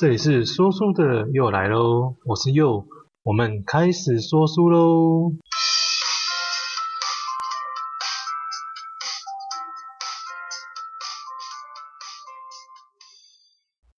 这里是说书的又来喽，我是又，我们开始说书喽。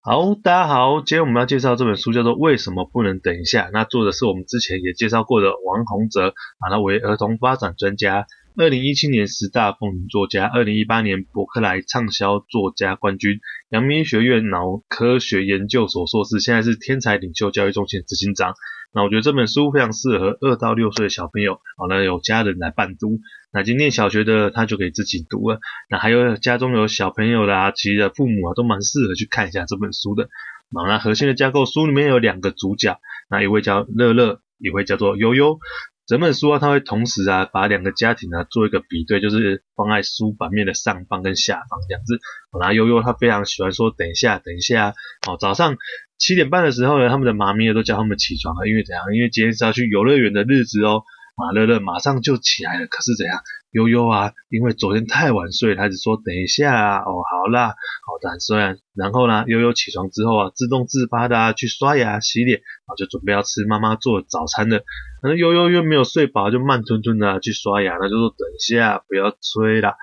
好，大家好，今天我们要介绍这本书叫做《为什么不能等一下》，那作者是我们之前也介绍过的王洪泽，啊，他为儿童发展专家。二零一七年十大风云作家，二零一八年博克莱畅销作家冠军，阳明医学院脑科学研究所硕士，现在是天才领袖教育中心执行长。那我觉得这本书非常适合二到六岁的小朋友，好，那有家人来伴读，那已经念小学的他就可以自己读了。那还有家中有小朋友的啊，其实父母啊都蛮适合去看一下这本书的。好，那核心的架构，书里面有两个主角，那一位叫乐乐，一位叫做悠悠。整本书啊，它会同时啊，把两个家庭啊做一个比对，就是放在书版面的上方跟下方这样子。然后悠悠他非常喜欢说等一下，等一下。哦，早上七点半的时候呢，他们的妈咪都叫他们起床了，因为怎样？因为今天是要去游乐园的日子哦。马乐乐马上就起来了，可是怎样？悠悠啊，因为昨天太晚睡，他只说等一下啊，哦，好啦，好的，虽然然后呢，悠悠起床之后啊，自动自发的啊去刷牙洗脸，然后就准备要吃妈妈做的早餐了。可是悠悠又没有睡饱，就慢吞吞的、去刷牙，那就说等一下，不要催啦。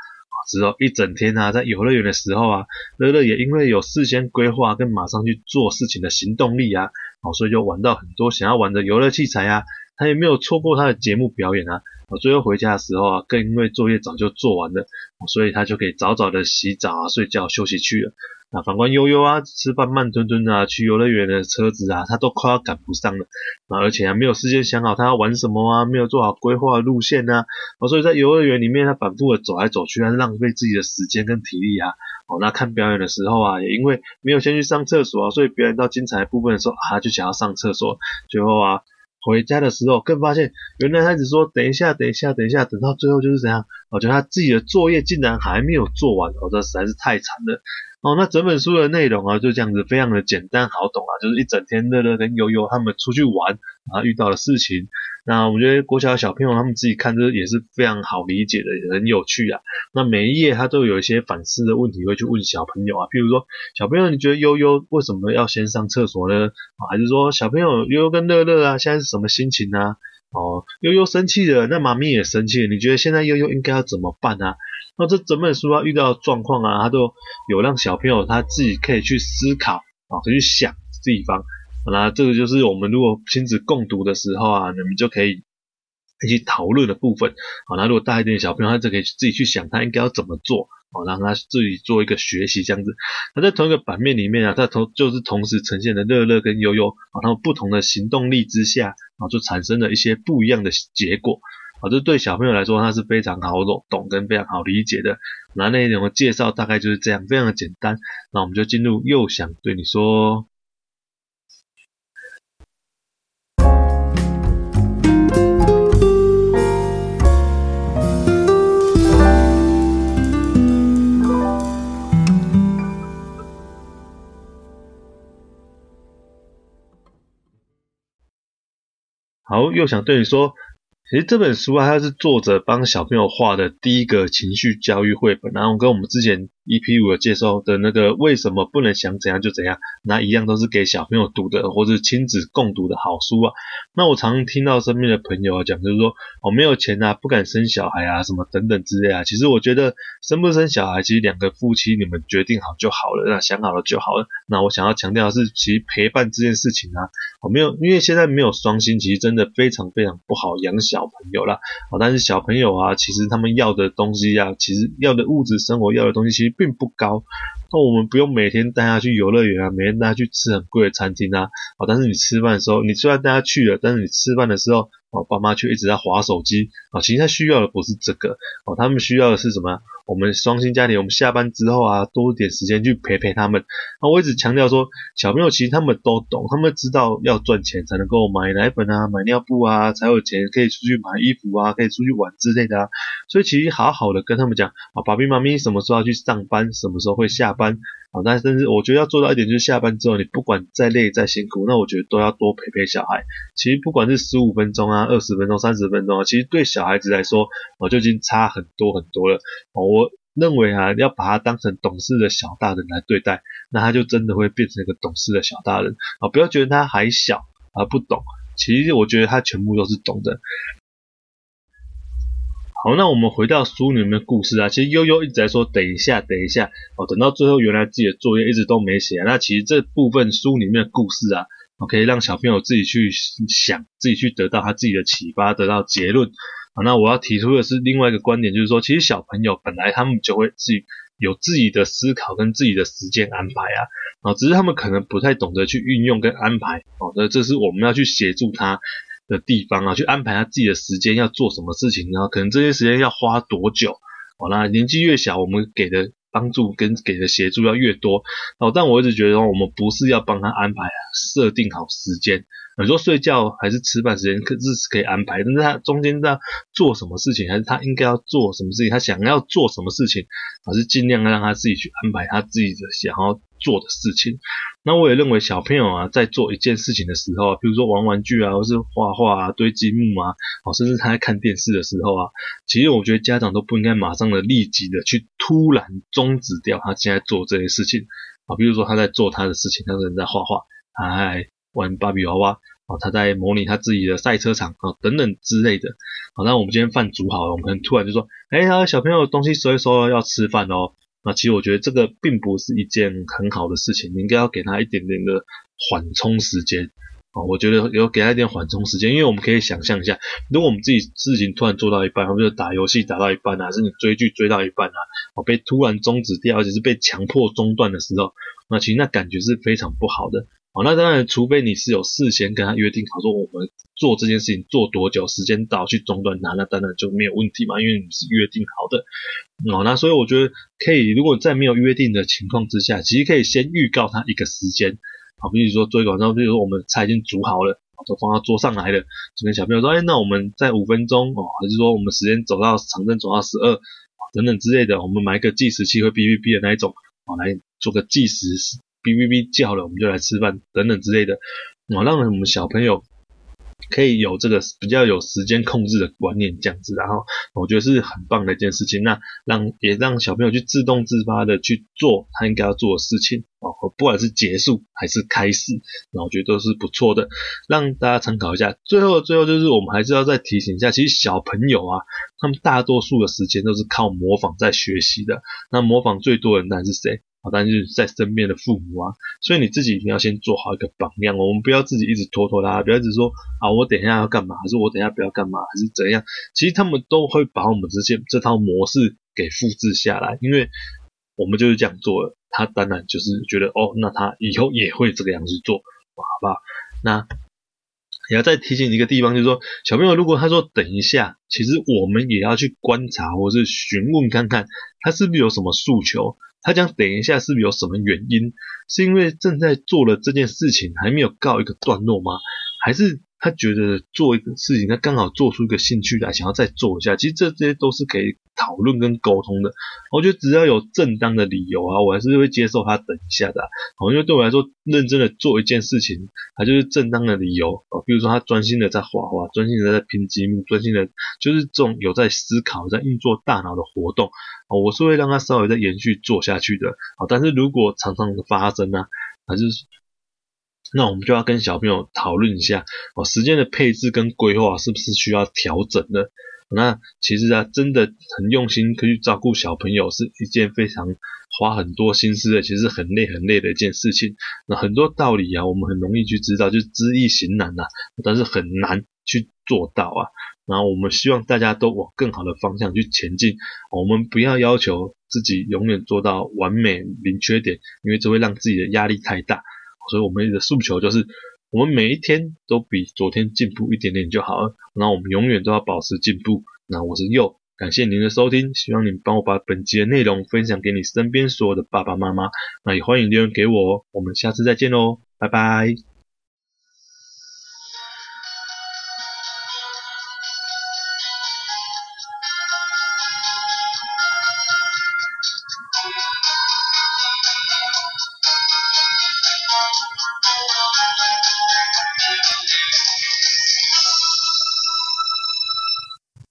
之后一整天啊，在游乐园的时候啊，乐乐也因为有事先规划跟马上去做事情的行动力啊，哦，所以就玩到很多想要玩的游乐器材啊。他也没有错过他的节目表演啊，我最后回家的时候啊，更因为作业早就做完了，所以他就可以早早的洗澡啊、睡觉休息去了。那反观悠悠啊，吃饭慢吞吞啊，去游乐园的车子啊，他都快要赶不上了，而且还没有事先想好他要玩什么啊，没有做好规划路线啊，所以在游乐园里面他反复的走来走去，他浪费自己的时间跟体力啊。哦，那看表演的时候啊，也因为没有先去上厕所啊，所以表演到精彩的部分的时候啊，就想要上厕所，最后啊。回家的时候，更发现原来他只说等一下，等一下，等一下，等到最后就是怎样？我觉得他自己的作业竟然还没有做完，哦，这实在是太惨了。哦，那整本书的内容啊，就这样子，非常的简单好懂啊，就是一整天乐乐跟悠悠他们出去玩，啊遇到的事情。那我觉得国小小朋友他们自己看这也是非常好理解的，也很有趣啊。那每一页他都有一些反思的问题会去问小朋友啊，譬如说小朋友你觉得悠悠为什么要先上厕所呢？还是说小朋友悠悠跟乐乐啊现在是什么心情啊？哦，悠悠生气了，那妈咪也生气了，你觉得现在悠悠应该要怎么办啊？那这整本书啊遇到的状况啊，他都有让小朋友他自己可以去思考啊，可以去想地方。那这个就是我们如果亲子共读的时候啊，你们就可以一起讨论的部分。好，那如果大一点的小朋友，他就可以自己去想他应该要怎么做，好，让他自己做一个学习这样子。那在同一个版面里面啊，他同就是同时呈现的乐乐跟悠悠啊，他们不同的行动力之下，啊，就产生了一些不一样的结果。啊，这对小朋友来说，它是非常好懂懂跟非常好理解的。那内容的介绍大概就是这样，非常的简单。那我们就进入佑想对你说。又，想对你说。其实这本书啊，它是作者帮小朋友画的第一个情绪教育绘本，然后跟我们之前 EP5 的介绍的那个为什么不能想怎样就怎样，那一样都是给小朋友读的，或是亲子共读的好书啊。那我常听到身边的朋友啊讲，就是说我、没有钱啊，不敢生小孩啊，什么等等之类啊。其实我觉得生不生小孩，其实两个夫妻你们决定好就好了，那想好了就好了。那我想要强调的是，其实陪伴这件事情啊，我、没有，因为现在没有双薪，其实真的非常非常不好养小朋友啦。哦，但是小朋友啊，其实他们要的东西啊，其实要的物质生活要的东西，其实。并不高，那我们不用每天带他去游乐园啊，每天带他去吃很贵的餐厅啊，哦，但是你吃饭的时候，你虽然带他去了，但是你吃饭的时候，哦，爸妈却一直在划手机，哦，其实他需要的不是这个，哦，他们需要的是什么？我们双薪家庭，我们下班之后啊，多一点时间去陪陪他们。那我一直强调说，小朋友其实他们都懂，他们知道要赚钱才能够买奶粉啊，买尿布啊，才有钱可以出去买衣服啊，可以出去玩之类的啊。所以其实好好的跟他们讲，啊，爸比妈咪什么时候要去上班，什么时候会下班。好，但是我觉得要做到一点，就是下班之后，你不管再累再辛苦，那我觉得都要多陪陪小孩。其实不管是十五分钟啊、二十分钟、三十分钟啊，其实对小孩子来说，我就已经差很多很多了。我认为啊，要把他当成懂事的小大人来对待，那他就真的会变成一个懂事的小大人啊！不要觉得他还小啊，不懂，其实我觉得他全部都是懂的。好，那我们回到书里面的故事啊，其实悠悠一直在说等一下，等一下哦，等到最后原来自己的作业一直都没写，那其实这部分书里面的故事啊，我可以让小朋友自己去想，自己去得到他自己的启发，得到结论。好，那我要提出的是另外一个观点，就是说，其实小朋友本来他们就会自己有自己的思考跟自己的时间安排啊，啊，只是他们可能不太懂得去运用跟安排，哦，那这是我们要去协助他的地方啊，去安排他自己的时间要做什么事情，然后可能这些时间要花多久，哦，那年纪越小，我们给的帮助跟给的协助要越多，哦，但我一直觉得我们不是要帮他安排，设定好时间。你说睡觉还是吃饭时间，可是可以安排，但是他中间在做什么事情，还是他应该要做什么事情，他想要做什么事情，还是尽量让他自己去安排他自己的想要做的事情。那我也认为小朋友啊，在做一件事情的时候啊，比如说玩玩具啊，或是画画啊、堆积木啊，哦，甚至他在看电视的时候啊，其实我觉得家长都不应该马上的立即的去突然终止掉他现在做这些事情啊，比如说他在做他的事情，他可能在画画，哎。玩芭比娃娃啊，他在模拟他自己的赛车场啊，等等之类的。好，那我们今天饭煮好了，我们可能突然就说，哎呀，小朋友东西收一收，要吃饭哦。那其实我觉得这个并不是一件很好的事情，你应该要给他一点点的缓冲时间啊。我觉得有给他一点缓冲时间，因为我们可以想象一下，如果我们自己事情突然做到一半，或者打游戏打到一半啊，还是你追剧追到一半啊，哦被突然终止掉，而且是被强迫中断的时候，那其实那感觉是非常不好的。好，那当然，除非你是有事先跟他约定好，说我们做这件事情做多久，时间到去中断他，那当然就没有问题嘛，因为你是约定好的。哦，那所以我觉得可以，如果在没有约定的情况之下，其实可以先预告他一个时间。好，比如说做一个晚上，比如说我们菜已经煮好了，都放到桌上来了，就跟小朋友说，哎，那我们在五分钟哦，还是说我们时间走到长针走到十二等等之类的，我们买一个计时器或哔哔哔的那一种，哦，来做个计时。哔哔哔叫了，我们就来吃饭，等等之类的，啊，让我们小朋友可以有这个比较有时间控制的观念，这样子，然后我觉得是很棒的一件事情。那让也让小朋友去自动自发的去做他应该要做的事情，哦，不管是结束还是开始，那我觉得都是不错的，让大家参考一下。最后最后就是我们还是要再提醒一下，其实小朋友啊，他们大多数的时间都是靠模仿在学习的。那模仿最多的人是谁？好，但是在身边的父母啊，所以你自己一定要先做好一个榜样。我们不要自己一直拖拖拉拉，不要一直说啊，我等一下要干嘛，还是我等一下不要干嘛，还是怎样？其实他们都会把我们这些这套模式给复制下来，因为我们就是这样做的。他当然就是觉得哦，那他以后也会这个样子做，好不好？那也要再提醒一个地方，就是说小朋友如果他说等一下，其实我们也要去观察或是询问看看，他是不是有什么诉求。他讲等一下是不有什么原因？是因为正在做了这件事情还没有告一个段落吗？还是？他觉得做一个事情，他刚好做出一个兴趣来，想要再做一下。其实这些都是可以讨论跟沟通的。我觉得只要有正当的理由啊，我还是会接受他等一下的。因为对我来说，认真的做一件事情，他就是正当的理由。比如说他专心的在画画，专心的在拼积木，专心的，就是这种有在思考、在运作大脑的活动，我是会让他稍微再延续做下去的。但是如果常常的发生呢，还是。那我们就要跟小朋友讨论一下哦，时间的配置跟规划是不是需要调整的？那其实啊，真的很用心可以照顾小朋友，是一件非常花很多心思的，其实很累很累的一件事情。那很多道理啊，我们很容易去知道，就是知易行难呐，但是很难去做到啊。然后我们希望大家都往更好的方向去前进，我们不要要求自己永远做到完美零缺点，因为这会让自己的压力太大。所以我们的诉求就是，我们每一天都比昨天进步一点点就好了。那我们永远都要保持进步。那我是佑，感谢您的收听，希望您帮我把本集的内容分享给你身边所有的爸爸妈妈。那也欢迎留言给我，我们下次再见喽，拜拜。